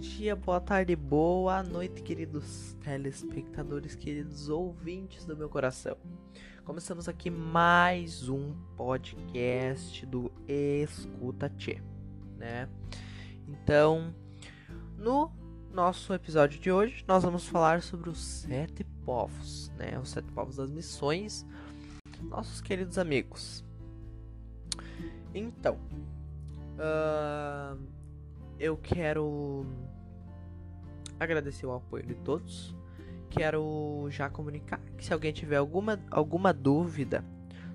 dia, boa tarde, boa noite, queridos telespectadores, queridos ouvintes do meu coração. Começamos aqui mais um podcast do Escuta Tchê, né? Então, no nosso episódio de hoje, nós vamos falar sobre os sete povos, né? Os sete povos das missões, nossos queridos amigos. Então, uh eu quero agradecer o apoio de todos. Quero já comunicar que se alguém tiver alguma, alguma dúvida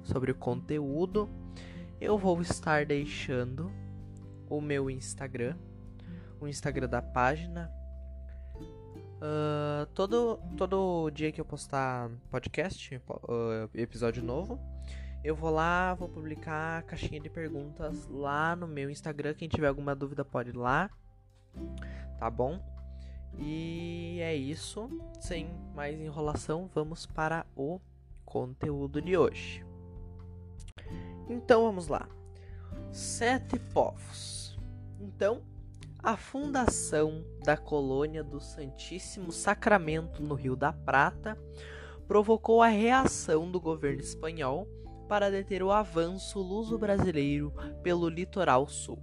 sobre o conteúdo, eu vou estar deixando o meu Instagram, o Instagram da página. Uh, todo, todo dia que eu postar podcast, uh, episódio novo, eu vou lá, vou publicar a caixinha de perguntas lá no meu Instagram. Quem tiver alguma dúvida pode ir lá. Tá bom? E é isso. Sem mais enrolação, vamos para o conteúdo de hoje. Então vamos lá. Sete povos. Então, a fundação da colônia do Santíssimo Sacramento no Rio da Prata provocou a reação do governo espanhol para deter o avanço luso-brasileiro pelo litoral sul.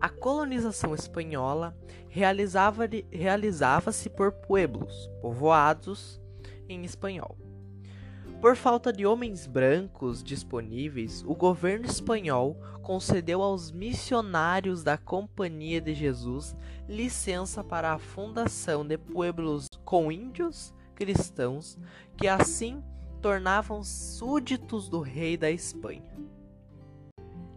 A colonização espanhola realizava-se realizava por pueblos, povoados em espanhol. Por falta de homens brancos disponíveis, o governo espanhol concedeu aos missionários da Companhia de Jesus licença para a fundação de pueblos com índios cristãos, que assim tornavam súditos do rei da Espanha.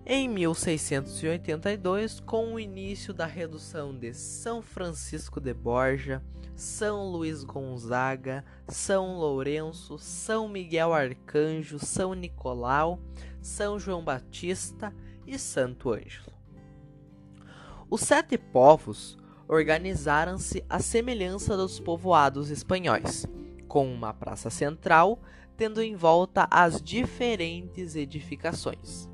Em 1682, com o início da redução de São Francisco de Borja, São Luís Gonzaga, São Lourenço, São Miguel Arcanjo, São Nicolau, São João Batista e Santo Ângelo. Os sete povos organizaram-se à semelhança dos povoados espanhóis, com uma praça central tendo em volta as diferentes edificações.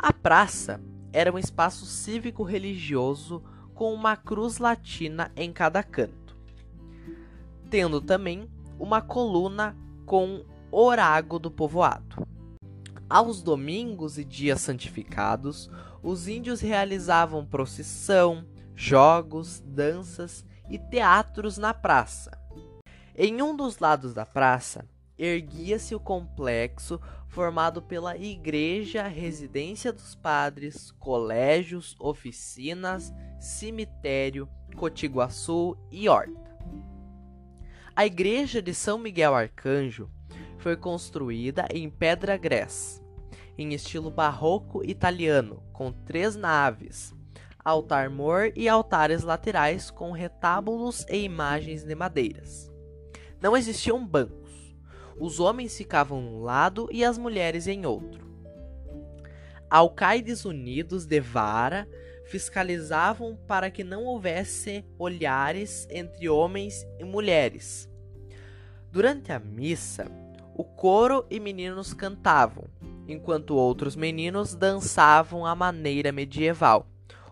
A praça era um espaço cívico-religioso com uma cruz latina em cada canto, tendo também uma coluna com orago do povoado. Aos domingos e dias santificados, os índios realizavam procissão, jogos, danças e teatros na praça. Em um dos lados da praça erguia-se o complexo formado pela igreja, residência dos padres, colégios, oficinas, cemitério, Cotiguaçu e horta. A igreja de São Miguel Arcanjo foi construída em pedra grés, em estilo barroco italiano, com três naves, altar-mor e altares laterais com retábulos e imagens de madeiras. Não existiam bancos os homens ficavam num lado e as mulheres em outro. Alcaides unidos de vara fiscalizavam para que não houvesse olhares entre homens e mulheres. Durante a missa, o coro e meninos cantavam, enquanto outros meninos dançavam à maneira medieval,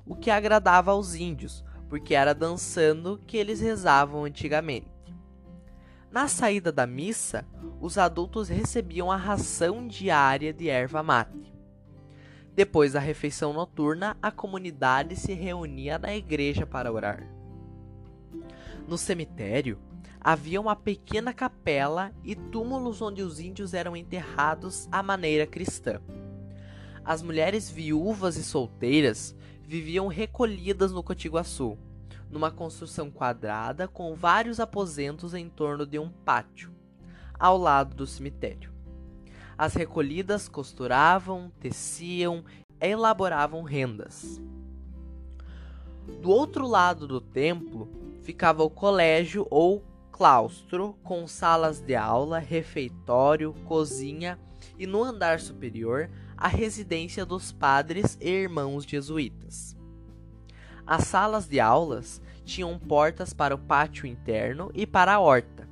o que agradava aos índios, porque era dançando que eles rezavam antigamente. Na saída da missa, os adultos recebiam a ração diária de erva mate. Depois da refeição noturna, a comunidade se reunia na igreja para orar. No cemitério, havia uma pequena capela e túmulos onde os índios eram enterrados à maneira cristã. As mulheres viúvas e solteiras viviam recolhidas no Cotiguaçu, numa construção quadrada com vários aposentos em torno de um pátio, ao lado do cemitério. As recolhidas costuravam, teciam, elaboravam rendas. Do outro lado do templo ficava o colégio ou claustro, com salas de aula, refeitório, cozinha e no andar superior a residência dos padres e irmãos jesuítas. As salas de aulas tinham portas para o pátio interno e para a horta.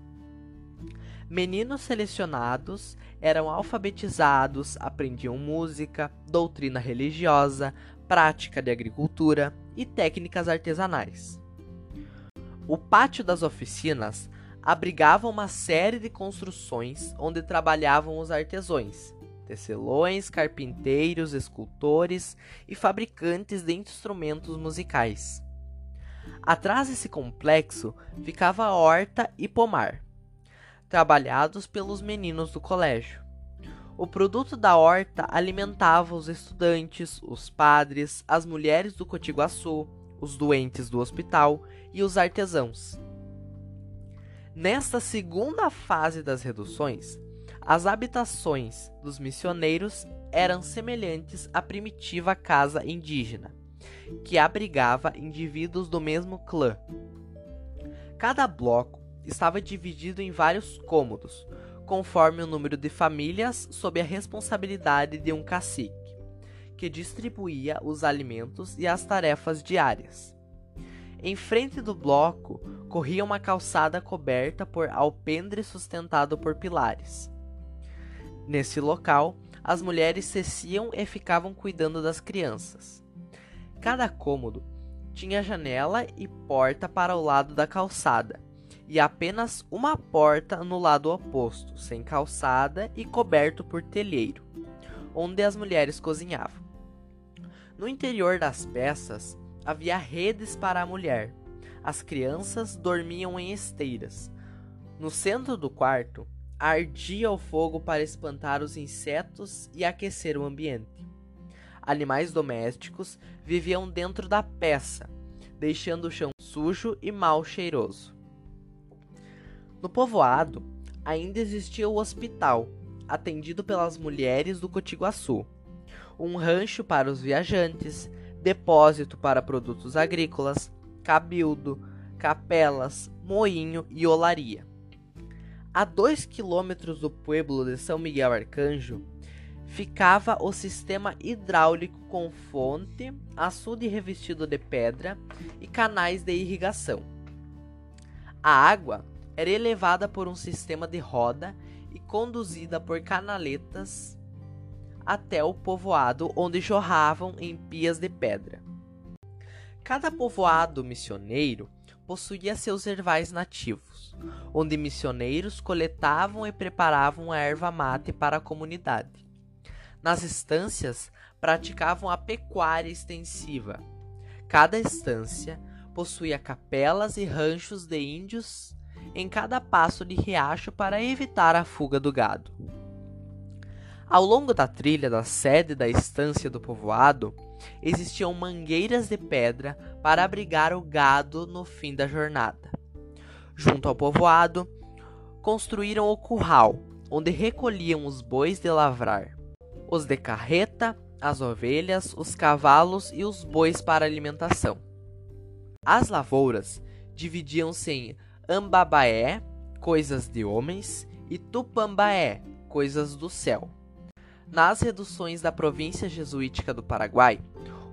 Meninos selecionados eram alfabetizados, aprendiam música, doutrina religiosa, prática de agricultura, e técnicas artesanais. O pátio das oficinas abrigava uma série de construções onde trabalhavam os artesãos, tecelões, carpinteiros, escultores e fabricantes de instrumentos musicais. Atrás desse complexo ficava a horta e pomar, trabalhados pelos meninos do colégio. O produto da horta alimentava os estudantes, os padres, as mulheres do Cotiguaçu, os doentes do hospital e os artesãos. Nesta segunda fase das reduções, as habitações dos missioneiros eram semelhantes à primitiva casa indígena, que abrigava indivíduos do mesmo clã. Cada bloco estava dividido em vários cômodos, conforme o número de famílias sob a responsabilidade de um cacique, que distribuía os alimentos e as tarefas diárias. Em frente do bloco corria uma calçada coberta por alpendre sustentado por pilares. Nesse local, as mulheres cessiam e ficavam cuidando das crianças. Cada cômodo tinha janela e porta para o lado da calçada, e apenas uma porta no lado oposto, sem calçada e coberto por telheiro, onde as mulheres cozinhavam. No interior das peças havia redes para a mulher. As crianças dormiam em esteiras. No centro do quarto ardia o fogo para espantar os insetos e aquecer o ambiente. Animais domésticos viviam dentro da peça, deixando o chão sujo e mal cheiroso. No povoado, ainda existia o hospital, atendido pelas mulheres do Cotiguaçu, um rancho para os viajantes, depósito para produtos agrícolas, cabildo, capelas, moinho e olaria. A dois quilômetros do pueblo de São Miguel Arcanjo ficava o sistema hidráulico com fonte, açude revestido de pedra e canais de irrigação. A água era elevada por um sistema de roda e conduzida por canaletas até o povoado onde jorravam em pias de pedra. Cada povoado missioneiro possuía seus ervais nativos, onde missioneiros coletavam e preparavam a erva mate para a comunidade. Nas estâncias, praticavam a pecuária extensiva. Cada estância possuía capelas e ranchos de índios em cada passo de riacho para evitar a fuga do gado. Ao longo da trilha da sede da estância do povoado, existiam mangueiras de pedra para abrigar o gado no fim da jornada. Junto ao povoado, construíram o curral, onde recolhiam os bois de lavrar, os de carreta, as ovelhas, os cavalos e os bois para alimentação. As lavouras dividiam-se em Ambabaé, coisas de homens, e Tupambaé, coisas do céu. Nas reduções da província jesuítica do Paraguai,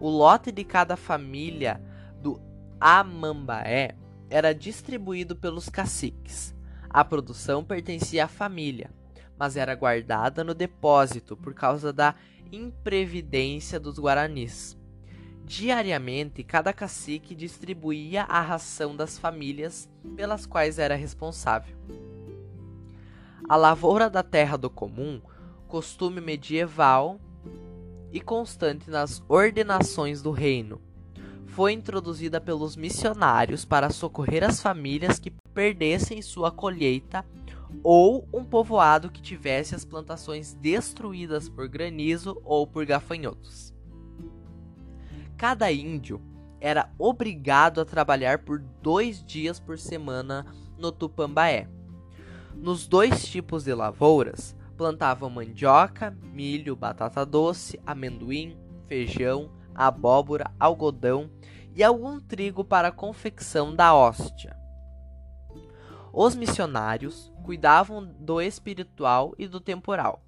o lote de cada família Amambaé era distribuído pelos caciques. A produção pertencia à família, mas era guardada no depósito por causa da imprevidência dos guaranis. Diariamente, cada cacique distribuía a ração das famílias pelas quais era responsável. A lavoura da terra do comum costume medieval e constante nas ordenações do reino. Foi introduzida pelos missionários para socorrer as famílias que perdessem sua colheita ou um povoado que tivesse as plantações destruídas por granizo ou por gafanhotos. Cada índio era obrigado a trabalhar por dois dias por semana no Tupambaé. Nos dois tipos de lavouras, plantavam mandioca, milho, batata doce, amendoim, feijão, abóbora, algodão e algum trigo para a confecção da hóstia. Os missionários cuidavam do espiritual e do temporal,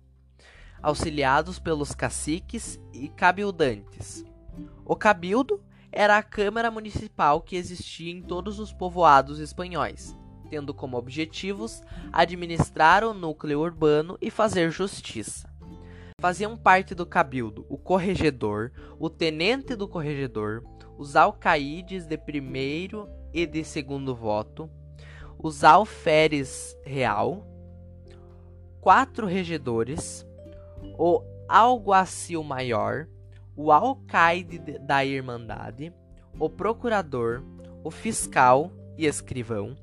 auxiliados pelos caciques e cabildantes. O cabildo era a câmara municipal que existia em todos os povoados espanhóis tendo como objetivos administrar o núcleo urbano e fazer justiça. Faziam parte do cabildo o corregedor, o tenente do corregedor, os alcaídes de primeiro e de segundo voto, os alferes real, quatro regedores, o alguacil maior, o alcaide da Irmandade, o procurador, o fiscal e escrivão,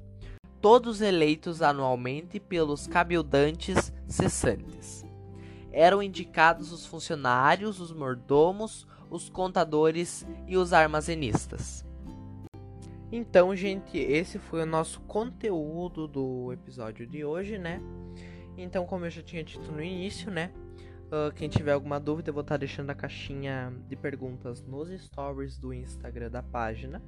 todos eleitos anualmente pelos cabildantes cessantes. Eram indicados os funcionários, os mordomos, os contadores e os armazenistas. Então, gente, esse foi o nosso conteúdo do episódio de hoje, né? Então, como eu já tinha dito no início, né? Uh, quem tiver alguma dúvida, eu vou estar deixando a caixinha de perguntas nos stories do Instagram da página.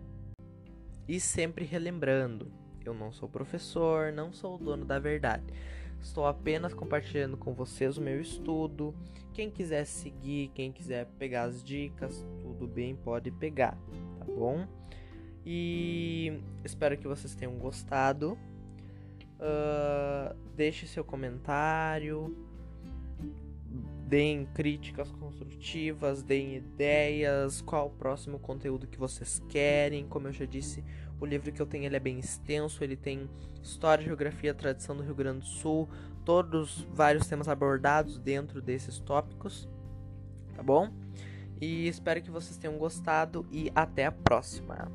E sempre relembrando, eu não sou professor, não sou o dono da verdade. Estou apenas compartilhando com vocês o meu estudo. Quem quiser seguir, quem quiser pegar as dicas, tudo bem, pode pegar, tá bom? E espero que vocês tenham gostado. Uh, deixe seu comentário deem críticas construtivas, deem ideias, qual o próximo conteúdo que vocês querem. Como eu já disse, o livro que eu tenho ele é bem extenso, ele tem história, geografia, tradição do Rio Grande do Sul, todos vários temas abordados dentro desses tópicos, tá bom? E espero que vocês tenham gostado e até a próxima.